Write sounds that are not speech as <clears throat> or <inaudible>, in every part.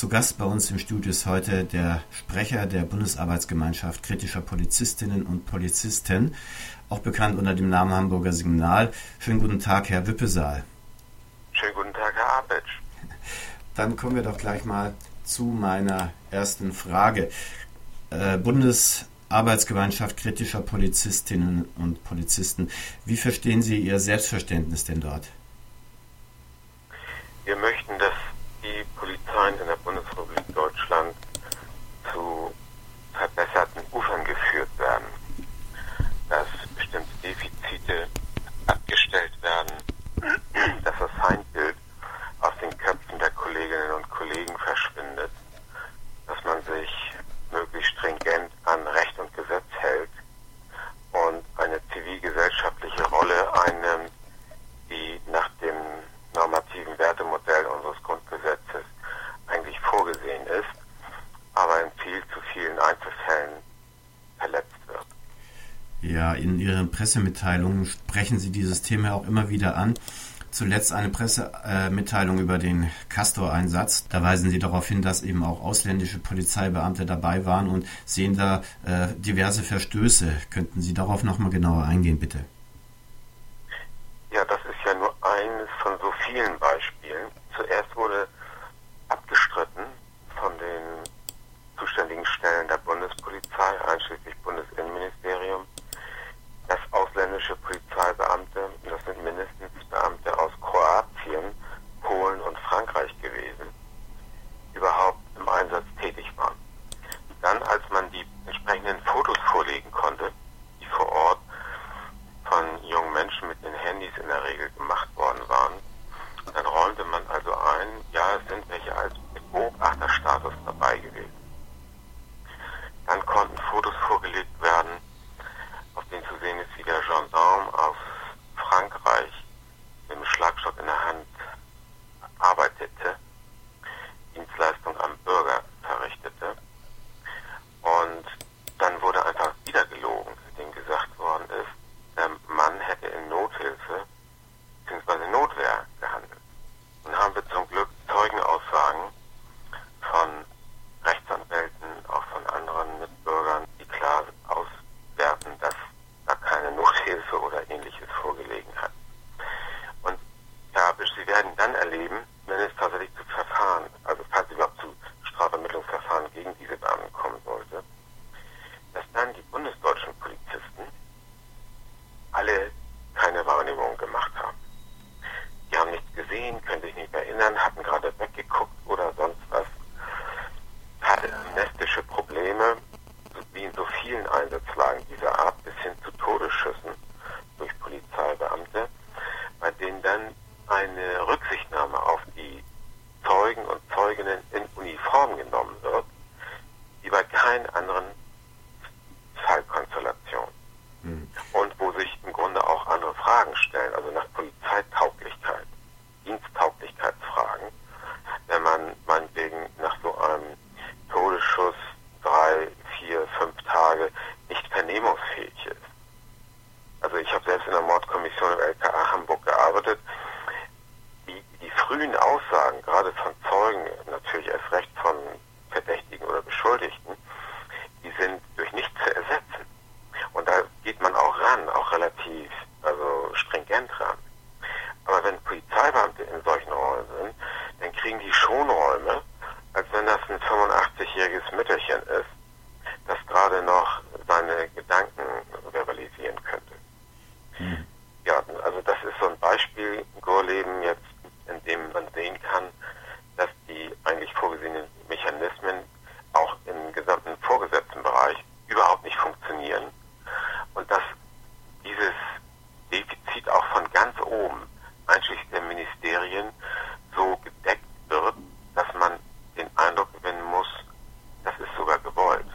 Zu Gast bei uns im Studio ist heute der Sprecher der Bundesarbeitsgemeinschaft kritischer Polizistinnen und Polizisten, auch bekannt unter dem Namen Hamburger Signal. Schönen guten Tag, Herr Wippesaal. Schönen guten Tag, Herr Abitsch. Dann kommen wir doch gleich mal zu meiner ersten Frage. Äh, Bundesarbeitsgemeinschaft kritischer Polizistinnen und Polizisten. Wie verstehen Sie Ihr Selbstverständnis denn dort? Wir möchten, dass die Polizeien in der Bundesrepublik Deutschland zu verbesserten Ufern geführt werden, dass bestimmte Defizite abgestellt werden, dass das Feindbild aus den Köpfen der Kolleginnen und Kollegen verschwindet, dass man sich möglichst stringent an Recht und Gesetz hält und eine zivilgesellschaftliche Rolle einnimmt, die nach dem normativen Wertemodell unseres Grundgesetzes eigentlich vorgesehen ist, aber in viel zu vielen Einzelfällen verletzt wird. Ja, in Ihren Pressemitteilungen sprechen Sie dieses Thema auch immer wieder an. Zuletzt eine Pressemitteilung über den Castor-Einsatz. Da weisen Sie darauf hin, dass eben auch ausländische Polizeibeamte dabei waren und sehen da äh, diverse Verstöße. Könnten Sie darauf nochmal genauer eingehen, bitte? Ja, das ist ja nur eines von so vielen Beispielen. Zuerst wurde abgestritten von den zuständigen Stellen der Bundespolizei, einschließlich Bundesinnenministerium, dass ausländische Polizeibeamte, das sind mindestens Beamte aus Kroatien, Polen und Frankreich gewesen, kriegen die Schonräume, als wenn das ein 85-jähriges Mütterchen ist, das gerade noch seine Gedanken verbalisieren könnte. Mhm. Ja, also das ist so ein Beispiel, Gorleben jetzt, in dem man sehen kann, dass die eigentlich vorgesehenen Mechanismen auch im gesamten vorgesetzten Bereich überhaupt nicht funktionieren und dass dieses Defizit auch von ganz oben, einschließlich der Ministerien, so gedeckt wird, dass man den Eindruck gewinnen muss, das ist sogar gewollt.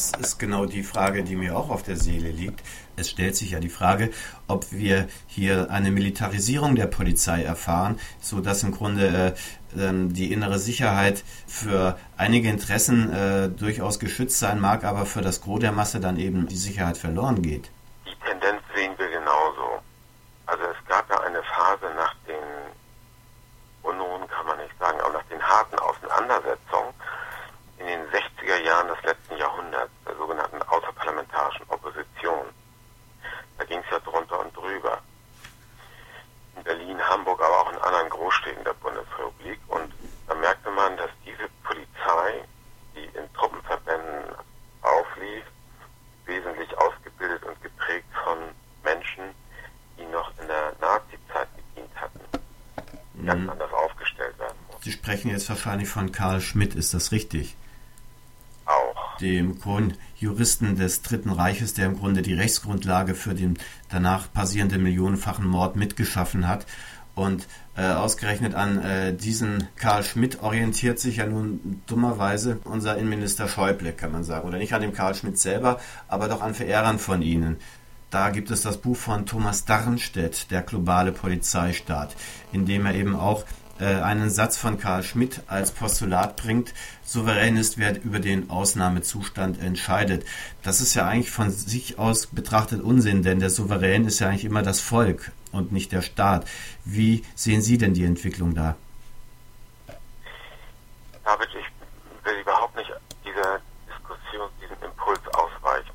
Das ist genau die Frage, die mir auch auf der Seele liegt. Es stellt sich ja die Frage, ob wir hier eine Militarisierung der Polizei erfahren, so dass im Grunde äh, ähm, die innere Sicherheit für einige Interessen äh, durchaus geschützt sein mag, aber für das Gros der Masse dann eben die Sicherheit verloren geht. Die Tendenz sehen wir genauso. Also es gab ja eine Phase nach den Unruhen, kann man nicht sagen, aber nach den harten Auseinandersetzungen Auseinandersetzung in den 60er Jahren des letzten Jahrhunderts, der sogenannten außerparlamentarischen Opposition. Da ging es ja drunter und drüber. In Berlin, Hamburg, aber auch in anderen Großstädten der Bundesrepublik. Und da merkte man, dass diese Polizei, die in Truppenverbänden auflief, wesentlich ausgebildet und geprägt von Menschen, die noch in der Nazi-Zeit gedient hatten, ganz Mhm. anders aufgestellt werden mussten. Sie sprechen jetzt wahrscheinlich von Karl Schmidt, ist das richtig? Auch. Dem Juristen des Dritten Reiches, der im Grunde die Rechtsgrundlage für den danach passierenden millionenfachen Mord mitgeschaffen hat. Und äh, ausgerechnet an äh, diesen Karl Schmidt orientiert sich ja nun dummerweise unser Innenminister Schäuble, kann man sagen. Oder nicht an dem Karl Schmidt selber, aber doch an Verehrern von ihnen. Da gibt es das Buch von Thomas Darnstedt, Der globale Polizeistaat, in dem er eben auch einen Satz von Karl Schmidt als Postulat bringt, souverän ist, wer über den Ausnahmezustand entscheidet. Das ist ja eigentlich von sich aus betrachtet Unsinn, denn der Souverän ist ja eigentlich immer das Volk und nicht der Staat. Wie sehen Sie denn die Entwicklung da? David, ich will überhaupt nicht dieser Diskussion, diesem Impuls ausweichen.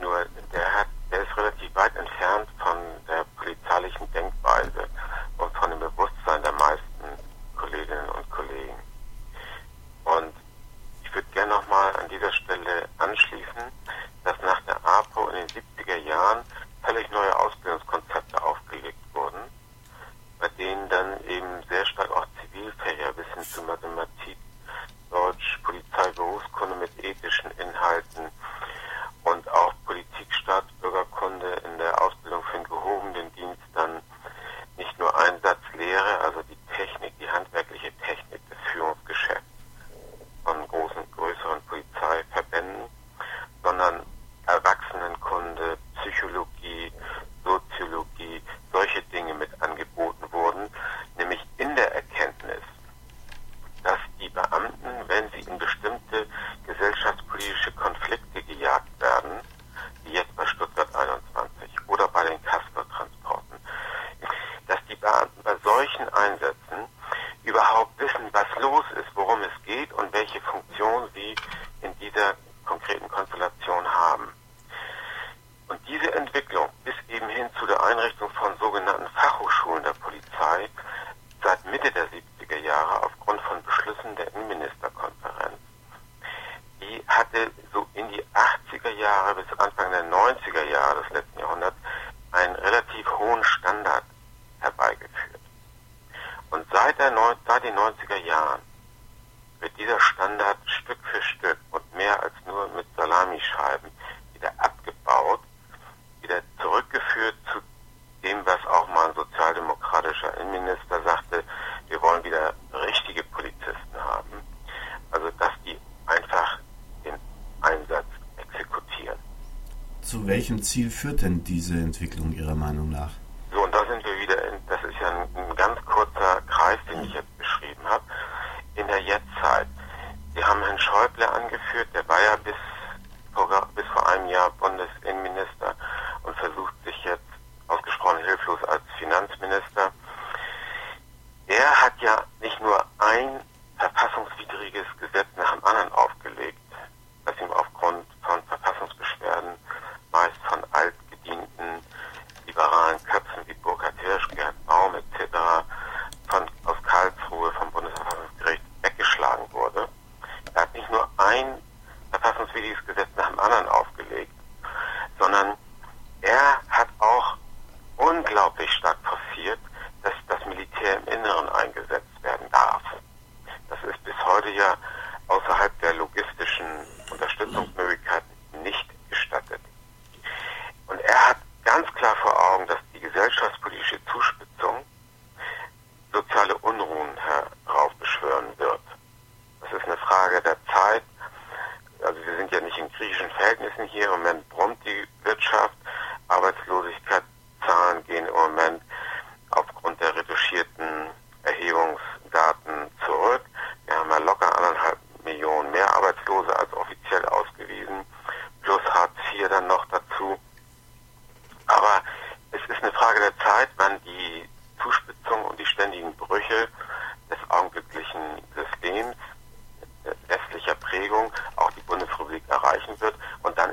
Nur der, hat, der ist relativ weit entfernt von der polizeilichen Denkweise und von dem Bewusstsein der meisten Kolleginnen und Kollegen. Und ich würde gerne nochmal an dieser Stelle anschließen, dass nach der APO in den 70er Jahren völlig neue Ausbildungskonzepte aufgelegt wurden, bei denen dann eben sehr stark auch Zivilfächer bis hin zu Mathematik, Deutsch, Polizei, Berufskunde mit ethischen Inhalten und auch Politik, Staatsbürgerkunde in der Ausbildung für den gehobenen Dienst dann nicht nur Einsatzlehre, also die Technik, die handwerkliche Technik des Führungsgeschäfts von großen, größeren Polizeiverbänden, sondern Erwachsenenkunde, Psychologie, Soziologie, solche Dinge mit angeboten wurden, nämlich in der Erkenntnis, dass die Beamten, wenn sie in bestimmte gesellschaftspolitische Konflikte gejagt werden, wie jetzt bei Stuttgart 21 oder bei den Castor-Transporten, Beamten bei solchen Einsätzen überhaupt wissen, was los ist, worum es geht und welche Funktion sie in dieser konkreten Konstellation haben. Und diese Entwicklung bis eben hin zu der Einrichtung von sogenannten Fachhochschulen der Polizei seit Mitte der 70er Jahre aufgrund von Beschlüssen der Innenministerkonferenz, die hatte so in die 80er Jahre bis Anfang der 90er Jahre des letzten Jahrhunderts einen relativ hohen Standard herbeigeführt. Und seit, der, seit den 90er Jahren wird dieser Standard Stück für Stück und mehr als nur mit Salamischeiben wieder abgebaut, wieder zurückgeführt zu dem, was auch mal ein sozialdemokratischer Innenminister sagte, wir wollen wieder richtige Polizisten haben. Also dass die einfach den Einsatz exekutieren. Zu welchem Ziel führt denn diese Entwicklung Ihrer Meinung nach? So, und da sind wir wieder, in, das ist ja ein, ein ganz kurzer Kreis, den ich jetzt beschrieben habe, in der Jetztzeit. Sie haben Herrn Schäuble angeführt, der war ja bis vor, bis vor einem Jahr Bundesinnenminister und versucht sich jetzt ausgesprochen hilflos als Finanzminister. Er hat ja nicht nur ein verfassungswidriges Gesetz nach dem anderen aufgelegt, das ihm aufgrund von Verfassungsbeschwerden meist von altgedienten liberalen Köpfen wie Burkhard Hirsch, Gerhard Baum etc. Von, aus Karlsruhe vom Bundesverfassungsgericht weggeschlagen wurde. Er hat nicht nur ein verfassungswidriges Gesetz nach dem anderen aufgelegt, sondern er hat auch stark forciert, dass das Militär im Inneren eingesetzt werden darf. Das ist bis heute ja außerhalb der logistischen Unterstützungsmöglichkeiten nicht gestattet. Und er hat ganz klar vor Augen, dass die gesellschaftspolitische Zuspitzung soziale Unruhen heraufbeschwören wird. Das ist eine Frage der Zeit. Also wir sind ja nicht in griechischen Verhältnissen hier. Im Moment brummt die Bewegung auch die Bundesrepublik erreichen wird. Und dann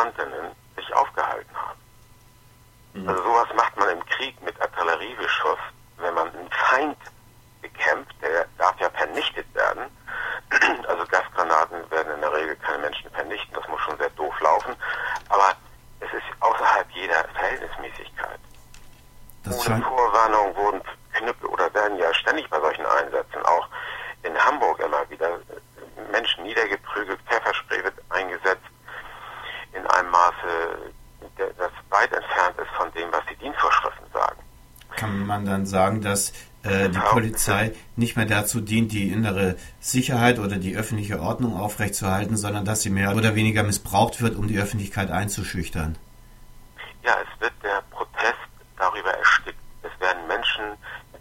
Demonstrantinnen sich aufgehalten haben. Mhm. Also sowas macht man im Krieg mit Artilleriebeschuss, wenn man einen Feind bekämpft, der darf ja vernichtet werden. <clears throat> Also Gasgranaten werden in der Regel keine Menschen vernichten, das muss schon sehr doof laufen. Aber es ist außerhalb jeder Verhältnismäßigkeit. Das Ohne Vorwarnung wurden Knüppel oder werden ja ständig bei solchen Einsätzen auch in Hamburg immer wieder Menschen niedergeprügelt, Pfefferspray wird eingesetzt in einem Maße, das weit entfernt ist von dem, was die Dienstvorschriften sagen. Kann man dann sagen, dass äh, die Polizei nicht mehr dazu dient, die innere Sicherheit oder die öffentliche Ordnung aufrechtzuerhalten, sondern dass sie mehr oder weniger missbraucht wird, um die Öffentlichkeit einzuschüchtern? Ja, es wird der Protest darüber erstickt. Es werden Menschen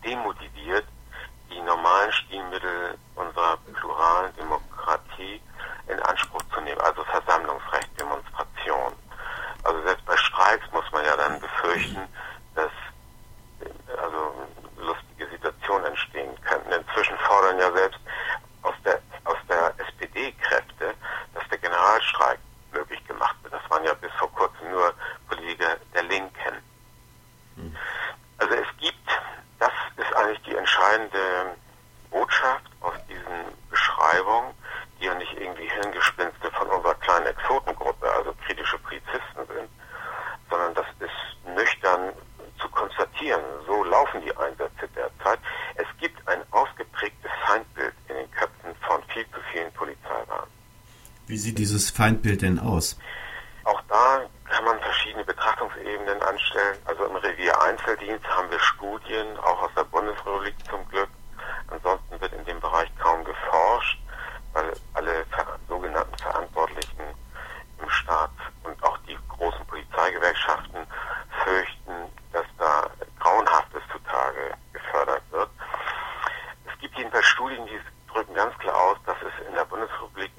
demotiviert, die normalen Stilmittel unserer pluralen Demokratie in Anspruch zu nehmen, also Versammlungsrecht, Demonstration. Also selbst bei Streiks muss man ja dann befürchten, dass also lustige Situationen entstehen könnten. Inzwischen fordern ja selbst aus der, aus der SPD Kräfte, dass der Generalstreik möglich gemacht wird. Das waren ja bis vor kurzem nur Politiker der Linken. Hm. Also es gibt, das ist eigentlich die entscheidende Botschaft aus diesen Beschreibungen, die ja nicht irgendwie Hirngespinste von unserer kleinen Exotengruppe, also kritische Polizisten sind, sondern das ist nüchtern zu konstatieren. So laufen die Einsätze derzeit. Es gibt ein ausgeprägtes Feindbild in den Köpfen von viel zu vielen Polizeibeamten. Wie sieht dieses Feindbild denn aus? Auch da verschiedene Betrachtungsebenen anstellen. Also im Revier Einzeldienst haben wir Studien, auch aus der Bundesrepublik zum Glück. Ansonsten wird in dem Bereich kaum geforscht, weil alle sogenannten Verantwortlichen im Staat und auch die großen Polizeigewerkschaften fürchten, dass da Grauenhaftes zutage gefördert wird. Es gibt jedenfalls Studien, die drücken ganz klar aus, dass es in der Bundesrepublik